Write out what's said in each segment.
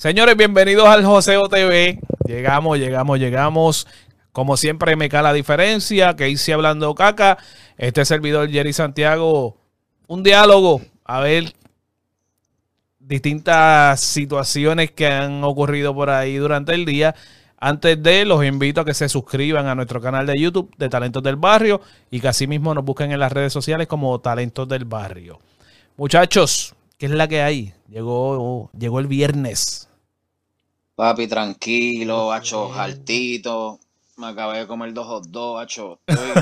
Señores, bienvenidos al Joseo TV. Llegamos, llegamos, llegamos. Como siempre me cae la diferencia, que hice hablando caca. Este servidor Jerry Santiago, un diálogo, a ver distintas situaciones que han ocurrido por ahí durante el día. Antes de, los invito a que se suscriban a nuestro canal de YouTube de Talentos del Barrio y que asimismo nos busquen en las redes sociales como Talentos del Barrio. Muchachos, ¿qué es la que hay? Llegó, llegó el viernes. Papi, tranquilo, hacho, altito. Me acabé de comer dos hot dogs, hacho. Estoy.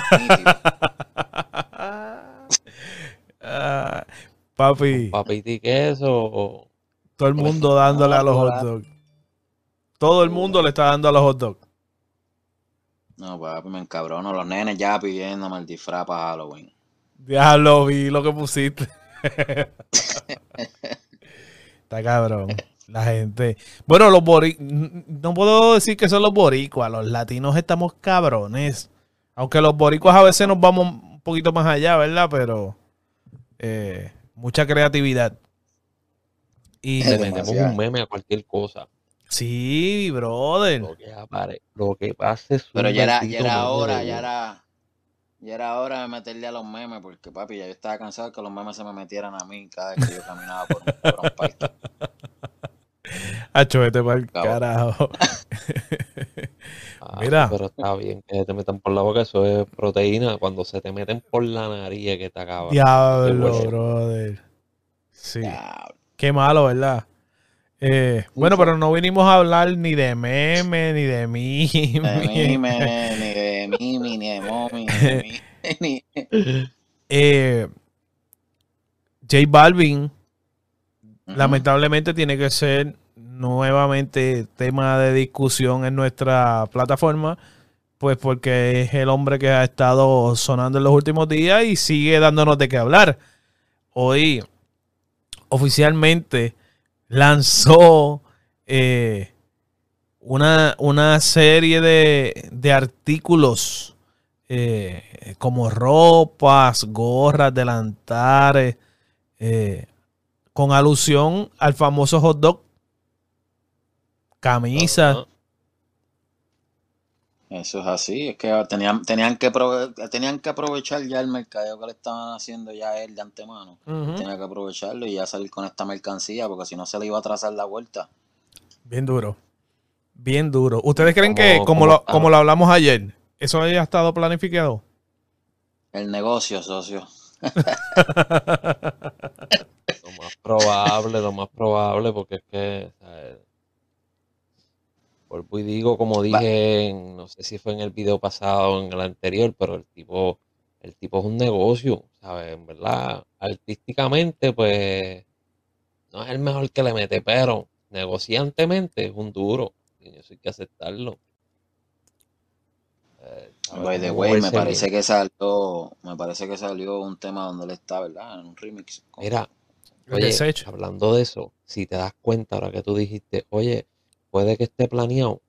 Ah, papi, Papi y queso todo el mundo dándole a los hot dogs. Todo el mundo le está dando a los hot dogs. No, papi, me encabrono. Los nenes ya pidiéndome el disfraz para Halloween. Diablo, vi lo que pusiste. Está cabrón. La gente. Bueno, los boricuas. No puedo decir que son los boricuas. Los latinos estamos cabrones. Aunque los boricuas a veces nos vamos un poquito más allá, ¿verdad? Pero. eh, mucha creatividad. Y. Le metemos un meme a cualquier cosa. Sí, brother. Lo que, apare- lo que pase Pero ya era, ya era hora, ya era. Ya era hora de meterle a los memes, porque papi, ya yo estaba cansado de que los memes se me metieran a mí cada vez que yo caminaba por un, por un parque. Acho, vete para el carajo. Ah, Mira. Pero está bien que te metan por la boca, eso es proteína. Cuando se te meten por la nariz que te acaba. Diablo, brother. Sí. Qué malo, ¿verdad? Eh, bueno, pero no vinimos a hablar ni de meme, ni de mí. de mí, me- ni de mí, ni de mommy, ni de mí, ni- Eh, J Balvin, Lamentablemente, tiene que ser nuevamente tema de discusión en nuestra plataforma, pues porque es el hombre que ha estado sonando en los últimos días y sigue dándonos de qué hablar. Hoy, oficialmente, lanzó eh, una, una serie de, de artículos eh, como ropas, gorras, delantares, eh, con alusión al famoso hot dog, camisas. Ajá. Eso es así, es que tenían, tenían, que prove- tenían que aprovechar ya el mercadeo que le estaban haciendo ya él de antemano. Ujú. Tenía que aprovecharlo y ya salir con esta mercancía, porque si no se le iba a trazar la vuelta. Bien duro. Bien duro. ¿Ustedes creen que, Como- lo, como lo hablamos ayer, eso haya estado planificado? El negocio, socio. Lo más probable, lo más probable, porque es que. ¿sabes? Vuelvo y digo, como dije, en- no sé si fue en el video pasado o en el anterior, pero el tipo, el tipo es un negocio, ¿sabes? En verdad, artísticamente, pues, no es el mejor que le mete, pero negociantemente es un duro. Y eso hay que aceptarlo. Eh. By the way, me parece bien. que salió, me parece que salió un tema donde él está, ¿verdad? En un remix. con- Mira, El Oye, hablando de eso, si te das cuenta ahora que tú dijiste, oye, puede que esté planeado,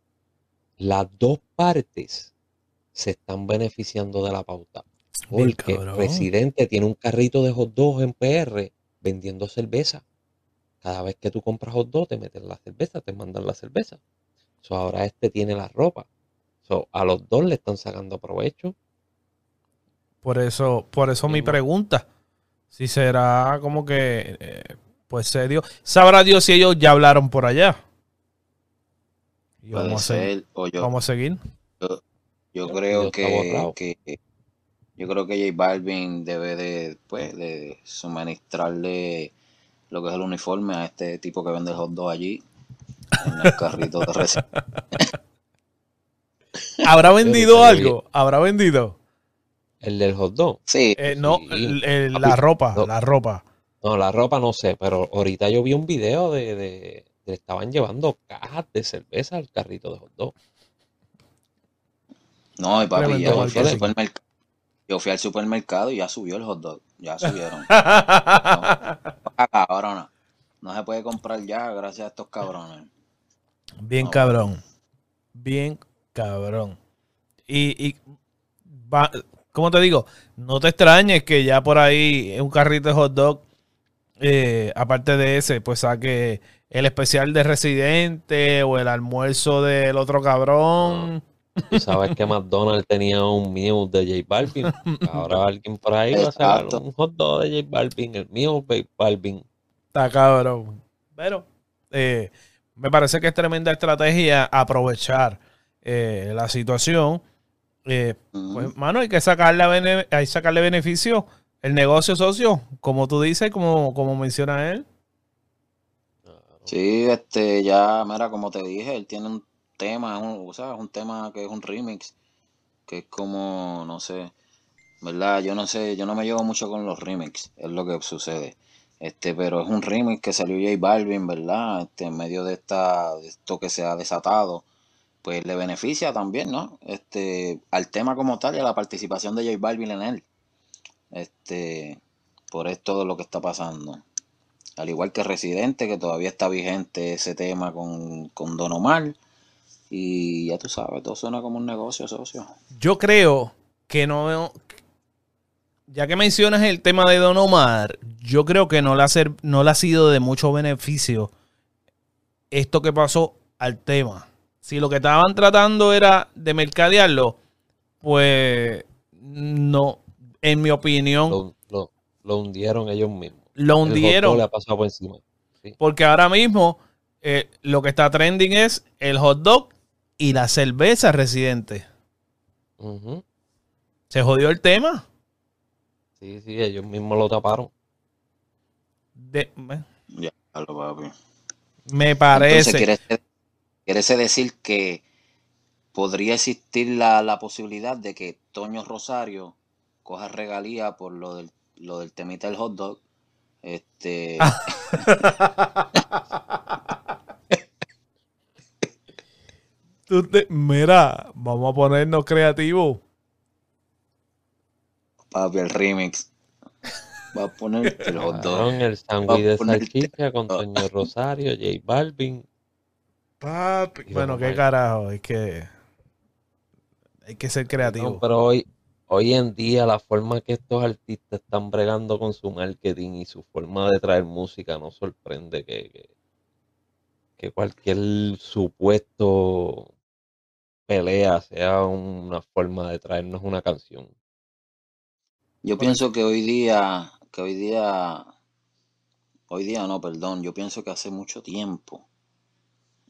las dos partes se están beneficiando de la pauta. Porque cabrón. Residente tiene un carrito de hot dogs en PR vendiendo cerveza. Cada vez que tú compras hot dog, te meten la cerveza, te mandan la cerveza. So, ahora este tiene la ropa. So, a los dos le están sacando provecho. Por eso, por eso mi pregunta. Si será como que, eh, pues se dio. Sabrá Dios si ellos ya hablaron por allá. Y Puede vamos, a seguir, ser, o yo, vamos a seguir. yo El creo que, que yo creo que J Balvin debe de, pues, de suministrarle lo que es el uniforme a este tipo que vende el hot dog allí en el carrito de ¿Habrá vendido algo? ¿Habrá vendido? El del hot dog. Sí, Eh, no, Sí. el- el- la ropa, no. la ropa. No, la ropa no sé, pero ahorita yo vi un video de, de, de estaban llevando cajas de cerveza al carrito de hot dog. no, y papi, yo fui, al supermercado, yo fui al supermercado y ya subió el hot dog, ya subieron. Ah, cabrona. No se puede comprar ya gracias a estos cabrones. Bien No. cabrón. Bien cabrón. Y, y va- ¿cómo te digo? No te extrañes que ya por ahí un carrito de hot dog eh, aparte de ese, pues saque el especial de Residente o el almuerzo del otro cabrón. Tú sabes que McDonald's tenía un mute de J Balvin. Ahora alguien por ahí va a sacar un hot dog de J Balvin, el mío J Balvin. Está cabrón. Pero eh, me parece que es tremenda estrategia aprovechar eh, la situación. Eh, pues, mano, hay que sacarle, hay que sacarle beneficio. El negocio socio, como tú dices, como, como menciona él. Sí, este, ya, mira, como te dije, él tiene un tema, un, o sea, un tema que es un remix, que es como, no sé, ¿verdad? Yo no sé, yo no me llevo mucho con los remix, es lo que sucede. Este, pero es un remix que salió J Balvin, ¿verdad? Este, en medio de esta, de esto que se ha desatado, pues le beneficia también, ¿no? Este, al tema como tal y a la participación de J Balvin en él. Este, por esto de lo que está pasando. Al igual que Residente, que todavía está vigente ese tema con, con Don Omar. Y ya tú sabes, todo suena como un negocio, socio. Yo creo que no. Ya que mencionas el tema de Don Omar, yo creo que no le ha, ser- no le ha sido de mucho beneficio esto que pasó al tema. Si lo que estaban tratando era de mercadearlo, pues no, en mi opinión, Lo, lo- lo hundieron ellos mismos. lo El hundieron. le ha pasado por encima. Sí. Porque ahora mismo eh, lo que está trending es el hot dog y la cerveza residente. Se jodió el tema. sí, sí, ellos mismos lo taparon. De- me- Ya, lo papi. me parece. Entonces, ¿quiere, decir que podría existir la, la posibilidad de que Toño Rosario coja regalía por lo del, lo del temita del hot dog? Este, Tú te- mira, vamos a ponernos creativos. papi, el remix. Va a poner el hot dog. El sándwich de salchicha con Toño Rosario, J Balvin. Papi. Bueno, qué carajo, es que hay que ser creativo. No, pero hoy, hoy en día la forma que estos artistas están bregando con su marketing y su forma de traer música no sorprende que, que, que cualquier supuesto pelea sea una forma de traernos una canción. Yo pienso que hoy día, que hoy día, hoy día no, perdón, yo pienso que hace mucho tiempo,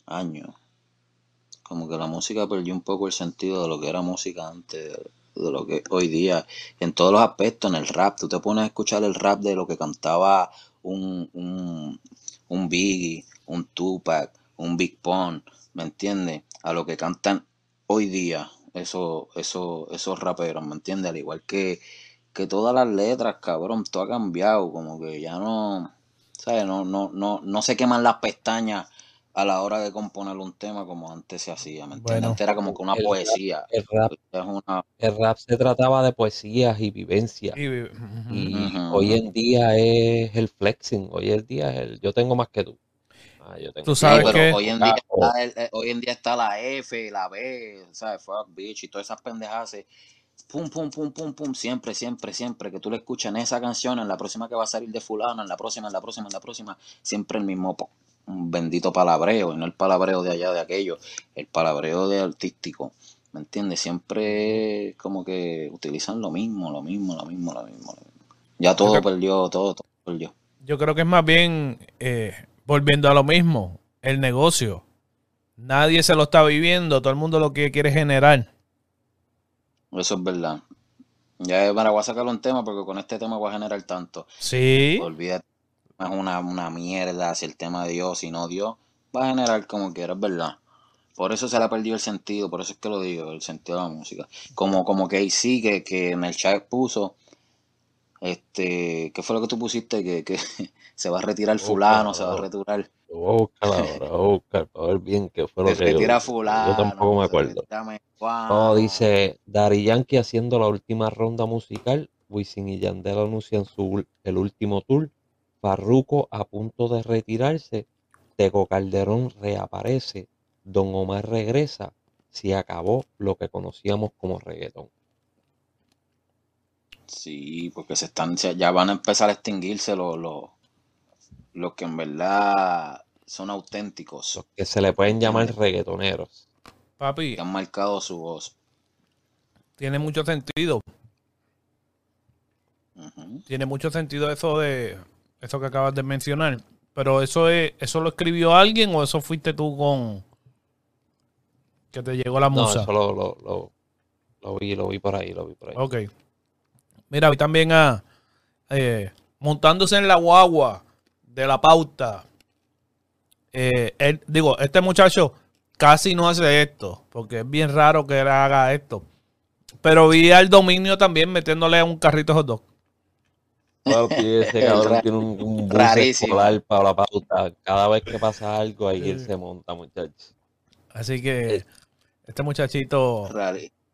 años, como que la música perdió un poco el sentido de lo que era música antes, de, lo que hoy día, en todos los aspectos, en el rap, tú te pones a escuchar el rap de lo que cantaba un, un, un Biggie, un Tupac, un Big Pun, ¿me entiendes? A lo que cantan hoy día esos, esos, esos raperos, ¿me entiendes? Al igual que que todas las letras, cabrón, todo ha cambiado, como que ya no, ¿sabes? No, no, no, no se queman las pestañas a la hora de componer un tema como antes se hacía, ¿me entiendes? Bueno. Antes era como que una El rap- poesía, El rap, es una, el rap se trataba de poesías y vivencias. Y- hoy en día es el flexing, hoy en día es el yo tengo más que tú. Ah, yo tengo Tú Sí, sabes pero que- hoy en día Oh. está el- eh, hoy en día está la F, la B, ¿sabes? Fuck bitch y todas esas pendejadas. eh, Pum, pum, pum, pum, pum, siempre, siempre, siempre que tú le escuchas en esa canción, en la próxima que va a salir de fulano, en la próxima, en la próxima, en la próxima, siempre el mismo po- un bendito palabreo, y no el palabreo de allá de aquello, el palabreo de artístico, ¿me entiendes? Siempre como que utilizan lo mismo, lo mismo, lo mismo, lo mismo. lo mismo. Ya todo creo- perdió, todo, todo perdió. Yo creo que es más bien eh, volviendo a lo mismo, el negocio. Nadie se lo está viviendo, todo el mundo lo que quiere generar. Eso es verdad. Ya, mira, voy a sacar un tema porque con este tema voy a generar tanto. Sí, Olvídate, es una, una mierda si el tema dio, si no dio, va a generar como quiera, es verdad. Por eso se le ha perdido el sentido, por eso es que lo digo, el sentido de la música. Como, como que sí, que, que en el chat puso, este, ¿qué fue lo que tú pusiste? Que, que se va a retirar fulano, se va a retirar, voy a buscar ahora, voy a buscar para ver bien qué fue lo se que yo retira dije. fulano. Yo tampoco me acuerdo. No, dice Dari Yankee haciendo la última ronda musical. Wisin y Yandel anuncian su, el último tour. Farruko a punto de retirarse. Tego Calderón reaparece. Don Omar regresa. Se acabó lo que conocíamos como reggaetón. Sí, porque se están, ya van a empezar a extinguirse los, los, los que en verdad son auténticos, Los que se le pueden llamar reggaetoneros. Papi, que han marcado su voz. tiene mucho sentido. Tiene mucho sentido eso de eso que acabas de mencionar. Pero eso es, eso lo escribió alguien o eso fuiste tú con que te llegó la No, musa. eso lo, lo, lo, lo vi, lo vi por ahí, lo vi por ahí. Ok. Mira, vi también a eh, montándose en la guagua de la pauta. Eh, él- digo, este muchacho casi no hace esto, porque es bien raro que él haga esto. Pero vi al dominio también metiéndole a un carrito hot dog. Papi, ese cabrón tiene un, un bus escolar para la pauta. Cada vez que pasa algo, ahí él se monta, muchachos. Así que este muchachito.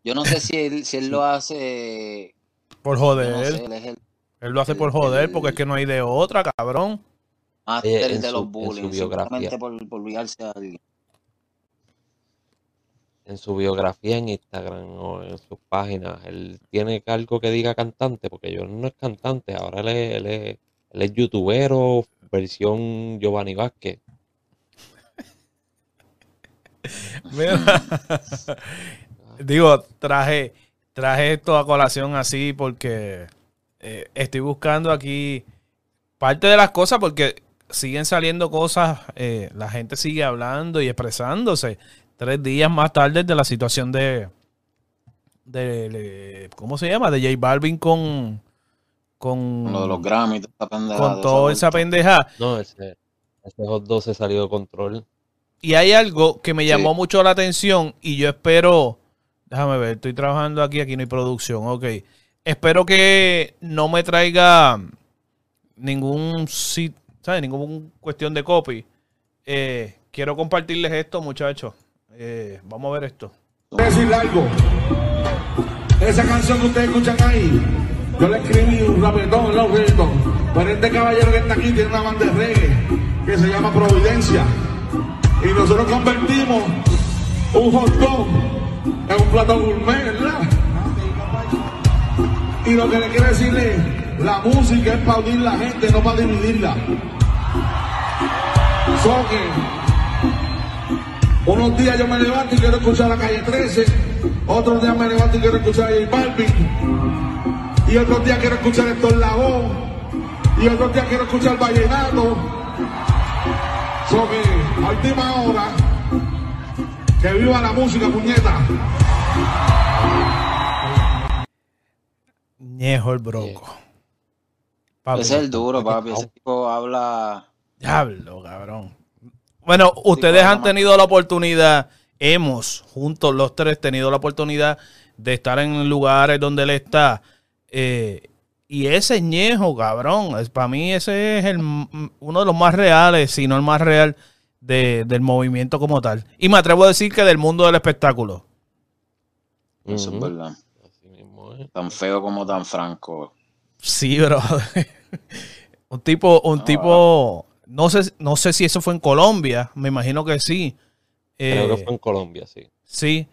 Yo no sé si él, si él lo hace. por yo no joder, sé, él es el él lo hace por el- joder, el- porque es que no hay de otra, cabrón. máster en de su- los bullying. Simplemente por, por olvidarse a alguien. En su biografía en Instagram o en sus páginas, él tiene algo que diga cantante, porque yo no es cantante, ahora él es, él es, él es youtubero, versión Giovanni Vázquez. Digo, traje, traje esto a colación así porque eh, estoy buscando aquí parte de las cosas porque siguen saliendo cosas, eh, la gente sigue hablando y expresándose tres días más tarde de la situación de, de, de- ¿cómo se llama? De J Balvin con, con, Con lo de los Grammy, toda esa pendejada, con toda esa pendeja. No, ese, ese hot dog se salió de control. Y hay algo que me Sí. llamó mucho la atención y yo espero, déjame ver, estoy trabajando aquí, aquí no hay producción, ok. Espero que no me traiga ningún ¿sabes? Ninguna cuestión de copy. Eh, quiero compartirles esto, muchachos. Eh, vamos a ver esto. Decirle algo. Esa canción que ustedes escuchan ahí, yo le escribí un rapetón, un reggaetón. Pero este caballero que está aquí tiene una banda de reggae que se llama Providencia. Y nosotros convertimos un hot dog en un plato gourmet, ¿verdad? Y lo que le quiero decirle, la música es para unir la gente, no para dividirla. So que unos días yo me levanto y quiero escuchar la calle 13, otros días me levanto y quiero escuchar a J Balvin, y otros días quiero escuchar Héctor Lavoe, y otros días quiero escuchar Vallenato. So que a última hora, que viva la música, puñeta. Ñejo el broco. Papi, Ese es el duro, papi. Ese tipo habla. Diablo, cabrón. Bueno, ustedes han tenido la oportunidad, hemos juntos los tres tenido la oportunidad de estar en lugares donde él está. eh, y ese ñejo, cabrón, es, para mí ese es el, uno de los más reales, si no el más real de- del movimiento como tal. Y me atrevo a decir que del mundo del espectáculo. Eso es verdad. Así mismo es. Tan feo como tan franco. Sí, bro. un tipo, un No, tipo, no sé, no sé si eso fue en Colombia, me imagino que sí. Creo Eh, que fue en Colombia, sí. Sí,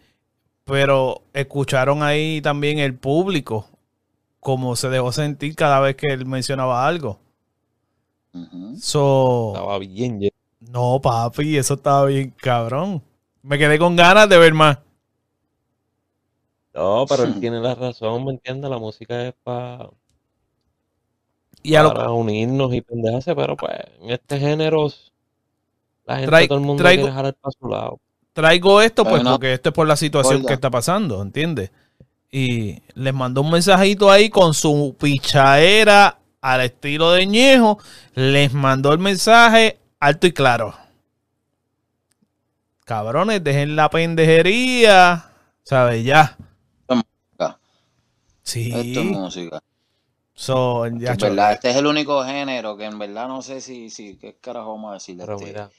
pero escucharon ahí también el público, como se dejó sentir cada vez que él mencionaba algo. So, Estaba bien lleno. no, papi, eso estaba bien cabrón. Me quedé con ganas de ver más. No, pero él tiene la razón, ¿me entiendes? La música es para Y a lo- para unirnos y pendejarse, pero pues en este género la gente, Trai- todo el mundo traigo- quiere jalar para su lado. traigo esto pues porque esto es por la situación que está pasando, ¿entiendes? Y les mandó un mensajito ahí con su pichaera al estilo de Ñejo. Les mandó el mensaje alto y claro. Cabrones, dejen la pendejería. ¿Sabes? Ya. música. Sí. Esto es música. So, ya, Es verdad, este es el único género que en verdad no sé si, si qué carajo vamos a decir. Pero este, mira,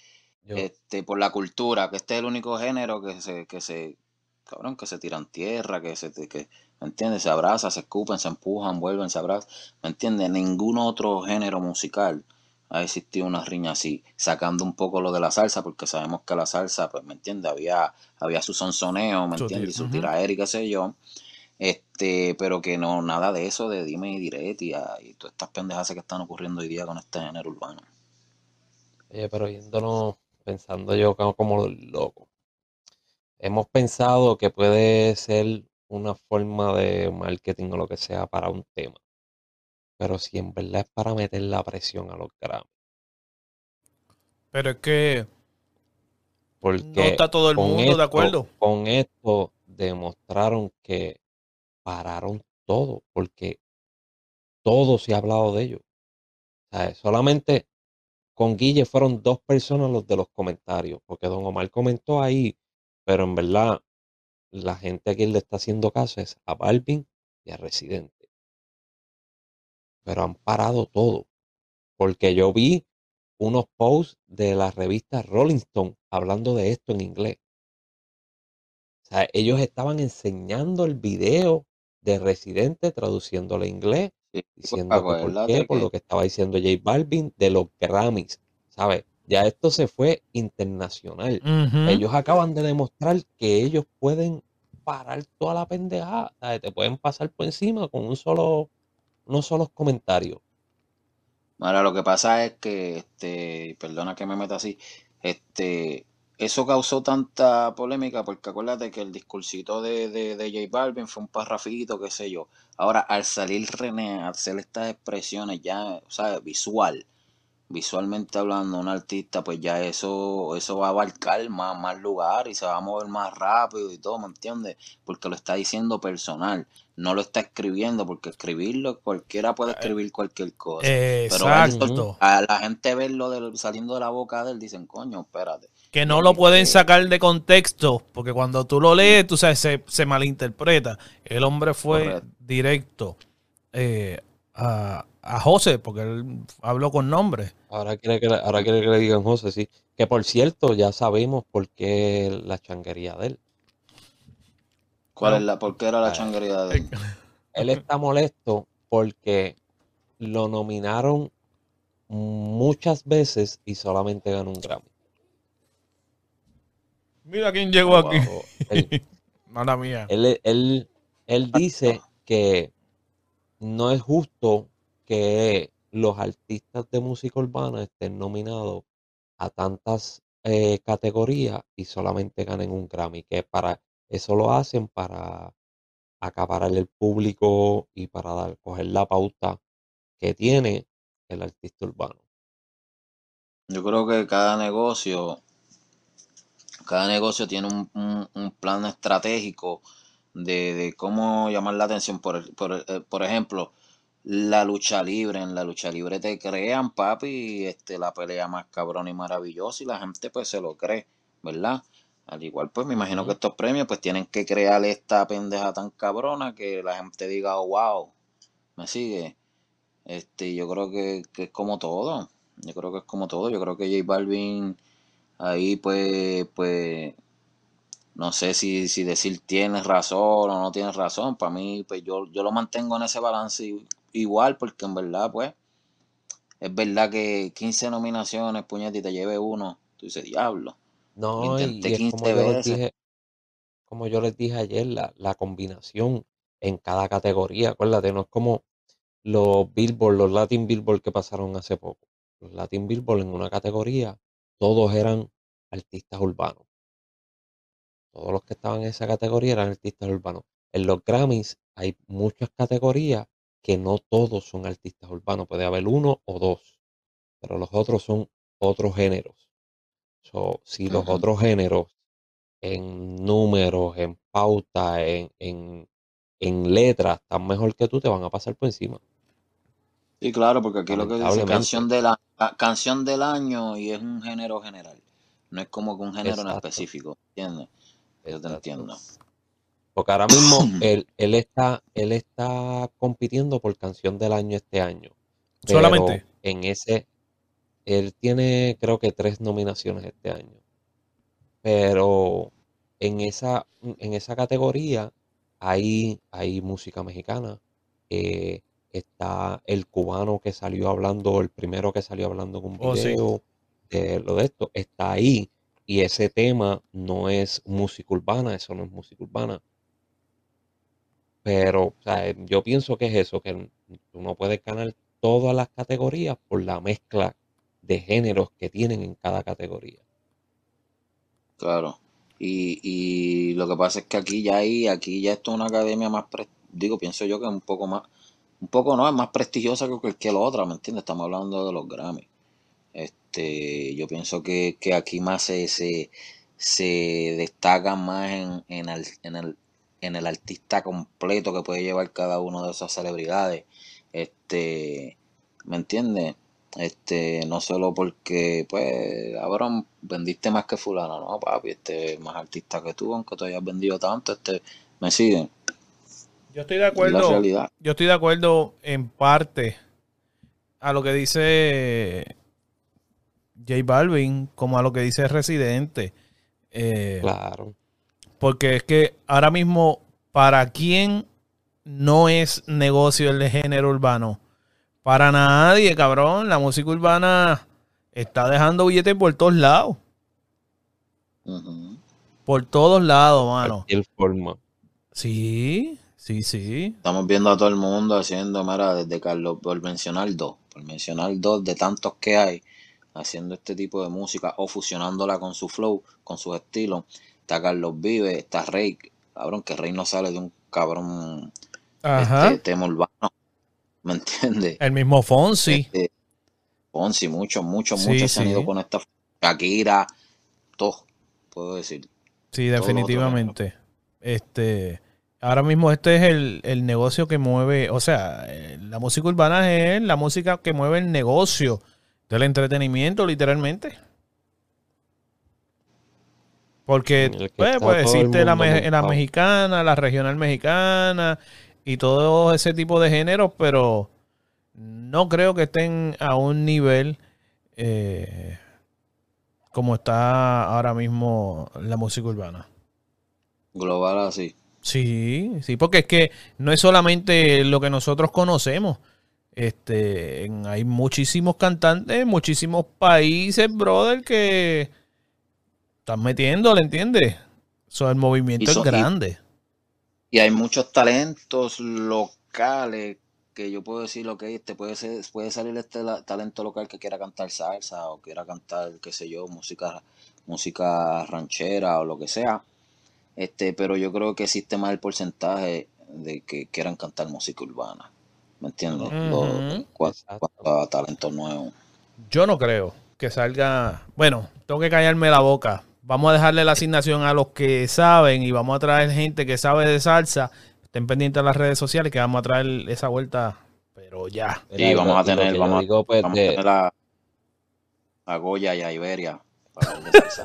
yo, este, por la cultura, que este es el único género que se, que se, cabrón, que se tiran tierra, que se, que, ¿me entiendes? Se abrazan, se escupen, se empujan, vuelven, se abrazan, ¿me entiendes? Ningún otro género musical ha existido una riña así, sacando un poco lo de la salsa, porque sabemos que la salsa, pues, ¿me entiendes? Había, había su sonsoneo, ¿me entiendes? Y su ujú. tiraera y qué sé yo. Este, pero que no, nada de eso de dime y direte y, y todas estas pendejas que están ocurriendo hoy día con este género urbano. Oye, pero yéndonos, pensando yo como, como loco. Hemos pensado que puede ser una forma de marketing o lo que sea para un tema. Pero si en verdad es para meter la presión a los Grammy. Pero es que Porque no está todo el mundo esto- de acuerdo. Con esto demostraron que pararon todo, porque todo se ha hablado de ellos. Solamente con Guille fueron dos personas los de los comentarios, porque Don Omar comentó ahí, pero en verdad la gente a quien le está haciendo caso es a Balvin y a Residente. Pero han parado todo, porque yo vi unos posts de la revista Rolling Stone hablando de esto en inglés. O sea, ellos estaban enseñando el video de Residente traduciéndolo a inglés Sí, diciendo que por acuérdate qué, por lo que estaba diciendo J Balvin de los Grammys, ¿sabes? Ya esto se fue internacional. Ellos acaban de demostrar que ellos pueden parar toda la pendejada, ¿sabes? Te pueden pasar por encima con un solo, unos solos comentarios. Ahora, lo que pasa es que, este, perdona que me meta así, este, eso causó tanta polémica porque acuérdate que el discursito de, de, de J Balvin fue un parrafito, qué sé yo. Ahora, al salir René a hacer estas expresiones ya, sea, visual, visualmente hablando, un artista, pues ya eso, eso va a abarcar más, más lugar y se va a mover más rápido y todo, ¿me entiendes? Porque lo está diciendo personal, no lo está escribiendo, porque escribirlo, cualquiera puede escribir cualquier cosa. Pero Exacto. a la gente verlo del- saliendo de la boca de él, dicen, coño, espérate. Que no lo pueden sacar de contexto, porque cuando tú lo lees, tú sabes, se, se malinterpreta. El hombre fue Correcto. directo eh, a, a José, porque él habló con nombre. Ahora quiere que, le- ahora quiere que le digan José, sí. Que por cierto, ya sabemos por qué la changuería de él. ¿Cuál No. es la, por qué era la Ah, changuería de él? Él está molesto porque lo nominaron muchas veces y solamente ganó un Grammy. Mira quién llegó aquí. Él, Mala mía. él, él- él dice que no es justo que los artistas de música urbana estén nominados a tantas eh, categorías y solamente ganen un Grammy, que para eso lo hacen para acaparar el público y para dar, coger la pauta que tiene el artista urbano. Yo creo que cada negocio, cada negocio tiene un, un- un plan estratégico de, de cómo llamar la atención. Por, el- por, eh, por ejemplo, la lucha libre. En la lucha libre te crean, papi, este, la pelea más cabrona y maravillosa y la gente pues se lo cree, ¿verdad? Al igual, pues me imagino que estos premios pues tienen que crear esta pendeja tan cabrona que la gente diga, oh, wow, me sigue. Este, yo creo que, que es como todo. Yo creo que es como todo. Yo creo que J Balvin ahí pues, pues, no sé si, si decir tienes razón o no tienes razón. Para mí, pues yo, yo lo mantengo en ese balance igual porque en verdad, pues, es verdad que 15 nominaciones, puñete, y te lleve uno. Tú dices, diablo. No, Intenté y es 15 como yo les veces. dije, como yo les dije ayer, la, la combinación en cada categoría. Acuérdate, no es como los Billboard, los Latin Billboard que pasaron hace poco. Los Latin Billboard en una categoría, todos eran artistas urbanos. Todos los que estaban en esa categoría eran artistas urbanos. En los Grammys hay muchas categorías que no todos son artistas urbanos. Puede haber uno o dos, pero los otros son otros géneros. So, si los otros géneros en números, en pauta, en, en, en letras están mejor que tú, te van a pasar por encima. Sí, claro, porque aquí lo que dice canción de la ca- canción del año y es un género general. No es como que un género en específico, ¿entiendes? Yo te Exacto. entiendo. Porque ahora mismo él, él está, él está compitiendo por canción del año este año. Pero Solamente. en ese, él tiene creo que tres nominaciones este año. Pero en esa, en esa categoría hay, hay música mexicana. eh, está el cubano que salió hablando, el primero que salió hablando en un Oh, sí. De lo de esto, está ahí. Y ese tema no es música urbana, eso no es música urbana. Pero, sea, yo pienso que es eso, que tú no puedes ganar todas las categorías por la mezcla de géneros que tienen en cada categoría. Claro. Y, y lo que pasa es que aquí ya hay, aquí ya esto es una academia más, pre- digo, pienso yo que es un poco más, un poco no, es más prestigiosa que cualquier otra, ¿me entiendes? Estamos hablando de los Grammy. Este, yo pienso que, que aquí más se, se, se destaca más en, en, el, en, el, en el artista completo que puede llevar cada una de esas celebridades. Este, ¿me entiendes? Este, no solo porque, pues, cabrón, vendiste más que fulano, no, papi, este es más artista que tú, aunque tú hayas vendido tanto, este, me siguen. Yo estoy de acuerdo. Yo estoy de acuerdo en parte a lo que dice J Balvin, como a lo que dice Residente. Eh, Claro. Porque es que ahora mismo, ¿para quién no es negocio el de género urbano? Para nadie, cabrón. La música urbana está dejando billetes por todos lados. Por todos lados, mano. Cualquier forma. Sí, sí, sí. Estamos viendo a todo el mundo haciendo, mira, desde Carlos, por mencionar dos, por mencionar dos de tantos que hay, haciendo este tipo de música o fusionándola con su flow, con sus estilos. Está Carlos Vive, está Rey, cabrón, que Rey no sale de un cabrón Ajá. este, tema urbano, ¿me entiendes? El mismo Fonsi. Este, Fonsi, muchos, muchos, Sí, muchos se han ido con esta Shakira, todo, puedo decir. Sí, definitivamente. Este, ahora mismo este es el, el negocio que mueve, o sea, eh, la música urbana es la música que mueve el negocio del entretenimiento, literalmente. Porque pues, pues, existe la, me- mexicana, la regional mexicana y todo ese tipo de géneros, pero no creo que estén a un nivel eh, como está ahora mismo la música urbana. Global así. Sí, sí, porque es que no es solamente lo que nosotros conocemos. Este, en- hay muchísimos cantantes, muchísimos países, brother, que están metiéndole, ¿entiendes? So, el movimiento es y- grande. Y hay muchos talentos locales que yo puedo decir que este puede ser, puede salir este la- talento local que quiera cantar salsa o quiera cantar, qué sé yo, música, música ranchera o lo que sea. Este, pero yo creo que existe más el porcentaje de que quieran cantar música urbana. ¿Me entiendes? Cuanto a talentos nuevos. Yo no creo que salga. Bueno, tengo que callarme la boca. Vamos a dejarle la asignación a los que saben y vamos a traer gente que sabe de salsa. Estén pendientes de las redes sociales que vamos a traer esa vuelta, pero ya. Mira, Sí, y vamos a y tener, vamos, digo, pues, vamos a tener a, a Goya y a Iberia para hablar de salsa.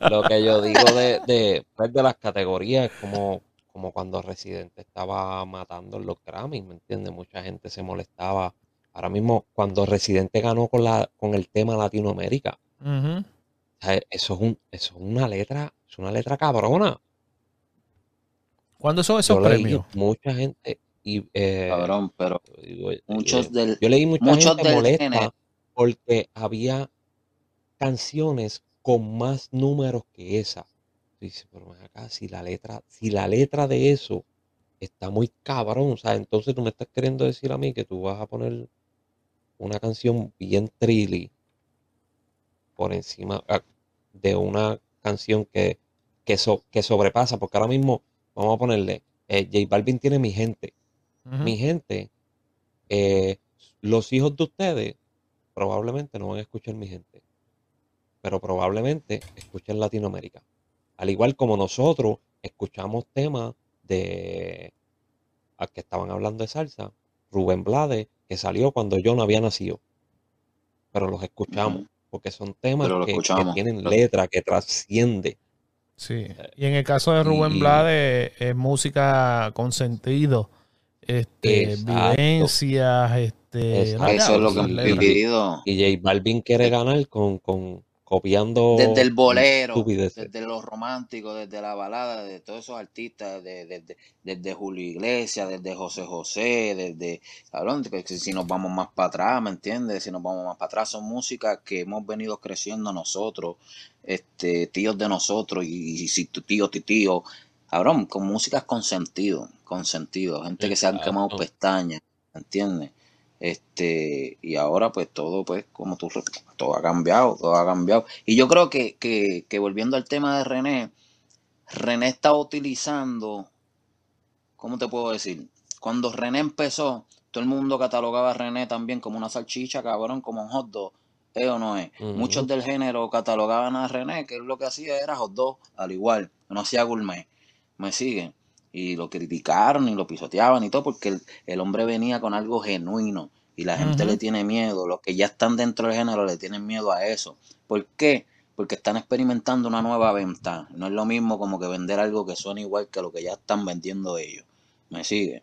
lo que yo digo de, de, pues, de las categorías es como, como cuando Residente estaba matando en los Grammys, ¿me entiendes? Mucha gente se molestaba. Ahora mismo, cuando Residente ganó con, la, con el tema Latinoamérica, Ujú. o sea, eso es, un, eso es una letra, es una letra cabrona. ¿Cuándo son esos Yo leí premios? mucha gente y eh, Cabrón, pero eh, muchos del, yo leí mucha muchos gente del molesta género. porque había canciones con más números que esa. Pero acá, si la letra, si la letra de eso está muy cabrón, o sea, entonces tú me estás queriendo decir a mí que tú vas a poner una canción bien trilly por encima ah, de una canción que, que, so- que sobrepasa, porque ahora mismo, vamos a ponerle, eh, J Balvin tiene mi gente, mi gente, eh, los hijos de ustedes probablemente no van a escuchar mi gente, pero probablemente escuchen Latinoamérica. Al igual como nosotros escuchamos temas de a que estaban hablando de salsa, Rubén Blades, que salió cuando yo no había nacido. Pero los escuchamos, porque son temas que, que tienen letra, que trasciende. Sí. Y en el caso de Rubén y- Blades, es música con sentido. Este, Exacto. vivencias, este. Exacto. Eso es lo que. Y J Balvin quiere ganar con, con copiando Desde el bolero, estupideces. desde los románticos, desde la balada, de todos esos artistas, de- desde, desde Julio Iglesias, desde José José, desde, cabrón, si nos vamos más para atrás, ¿me entiendes? Si nos vamos más para atrás, son músicas que hemos venido creciendo nosotros, este, tíos de nosotros, y, y si tu tío, tu tío, cabrón, con músicas con sentido, con sentido, gente que se han quemado pestañas, ¿me entiendes? Este, y ahora pues todo, pues, como tú, todo ha cambiado, todo ha cambiado. Y yo creo que, que, que volviendo al tema de René, René está utilizando, ¿cómo te puedo decir? Cuando René empezó, todo el mundo catalogaba a René también como una salchicha, cabrón, como un hot dog. ¿Es o no es? Muchos del género catalogaban a René, que lo que hacía era hot dog, al igual, no hacía gourmet. ¿Me siguen? Y lo criticaron y lo pisoteaban y todo, porque el, hombre venía con algo genuino y la gente le tiene miedo. Los que ya están dentro del género le tienen miedo a eso. ¿Por qué? Porque están experimentando una nueva venta. No es lo mismo como que vender algo que suena igual que lo que ya están vendiendo ellos. ¿Me sigue?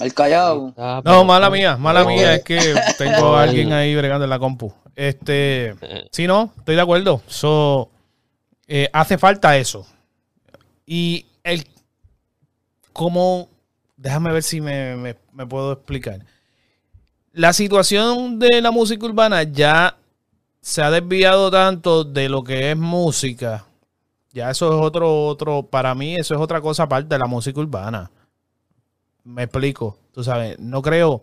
El callado. No, mala mía, mala mía, es que tengo a alguien ahí bregando en la compu. Este, sí, no, estoy de acuerdo. So, eh, hace falta eso. Y el, como, déjame ver si me, me puedo explicar. La situación de la música urbana ya se ha desviado tanto de lo que es música. Ya eso es otro, otro, para mí eso es otra cosa aparte de la música urbana. Me explico, tú sabes, no creo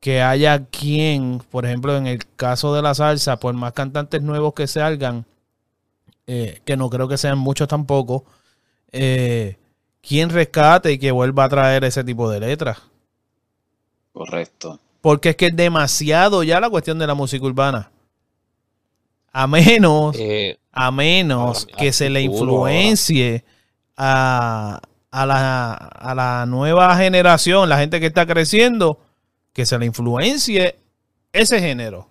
que haya quien, por ejemplo, en el caso de la salsa, por más cantantes nuevos que salgan, eh, que no creo que sean muchos tampoco, eh, quien rescate y que vuelva a traer ese tipo de letras. Correcto. Porque es que es demasiado ya la cuestión de la música urbana. A menos, eh, a menos que se le influencie a, a la, a la nueva generación, la gente que está creciendo, que se le influencie ese género.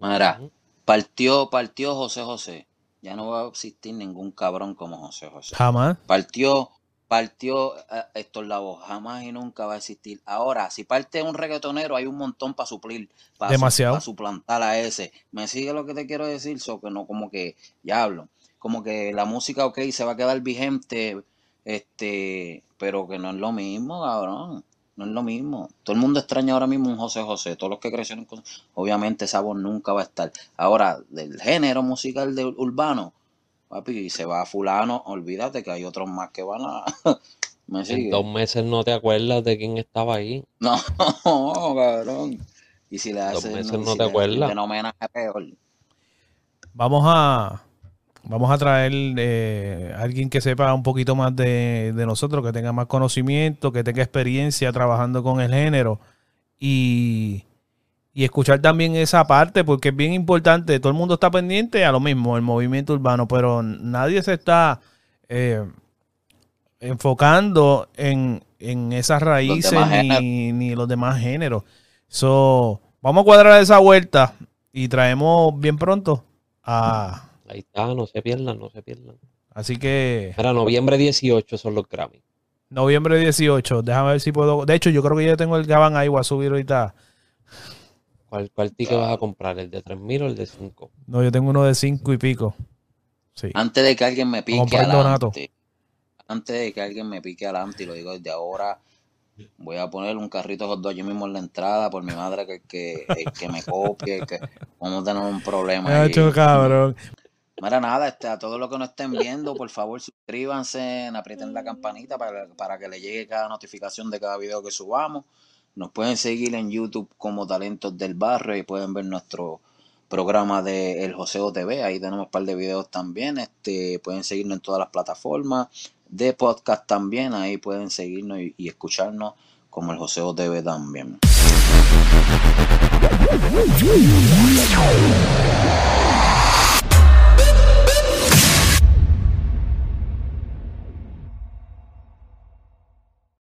Mira, partió, partió José José. Ya no va a existir ningún cabrón como José José. Jamás. Partió, partió eh, la voz Jamás y nunca va a existir. Ahora, si parte un reggaetonero, hay un montón para suplir. Para Demasiado. para suplantar a ese. ¿Me sigue lo que te quiero decir? So, que no, como que, ya hablo. Como que la música, ok, se va a quedar vigente este, pero que no es lo mismo, cabrón. No es lo mismo. Todo el mundo extraña ahora mismo un José José. Todos los que crecieron con. Obviamente esa voz nunca va a estar. Ahora, del género musical de urbano, papi, se va a fulano, olvídate que hay otros más que van a. ¿Me En dos meses no te acuerdas de quién estaba ahí. No, cabrón. Y si le haces. Dos meses no, te acuerdas. peor. Vamos a Vamos a traer eh, alguien que sepa un poquito más de, nosotros, que tenga más conocimiento, que tenga experiencia trabajando con el género y, escuchar también esa parte, porque es bien importante. Todo el mundo está pendiente a lo mismo, el movimiento urbano, pero nadie se está eh, enfocando en, esas raíces ni, ni, los demás géneros. So, vamos a cuadrar esa vuelta y traemos bien pronto a Ahí está, no se pierdan, no se pierdan. Así que. Para noviembre 18 son los Grammy. Noviembre 18, déjame ver si puedo. De hecho, yo creo que ya tengo el Gaban ahí, voy a subir ahorita. ¿Cuál, cuál ticket vas a comprar? ¿El de 3000 o el de 5? No, yo tengo uno de 5 y pico. Sí. Antes de que alguien me pique adelante. Antes de que alguien me pique adelante, y lo digo desde ahora, voy a poner un carrito hot dog yo mismo en la entrada por mi madre que, que, que me copie, que vamos a tener un problema. Me ha hecho cabrón. Mira, nada, este, a todos los que nos estén viendo, por favor suscríbanse, aprieten la campanita para, para que le llegue cada notificación de cada video que subamos. Nos pueden seguir en YouTube como Talentos del Barrio y pueden ver nuestro programa de El Joseo TV. Ahí tenemos un par de videos también. Este, pueden seguirnos en todas las plataformas de podcast también. Ahí pueden seguirnos y, escucharnos como El Joseo TV también.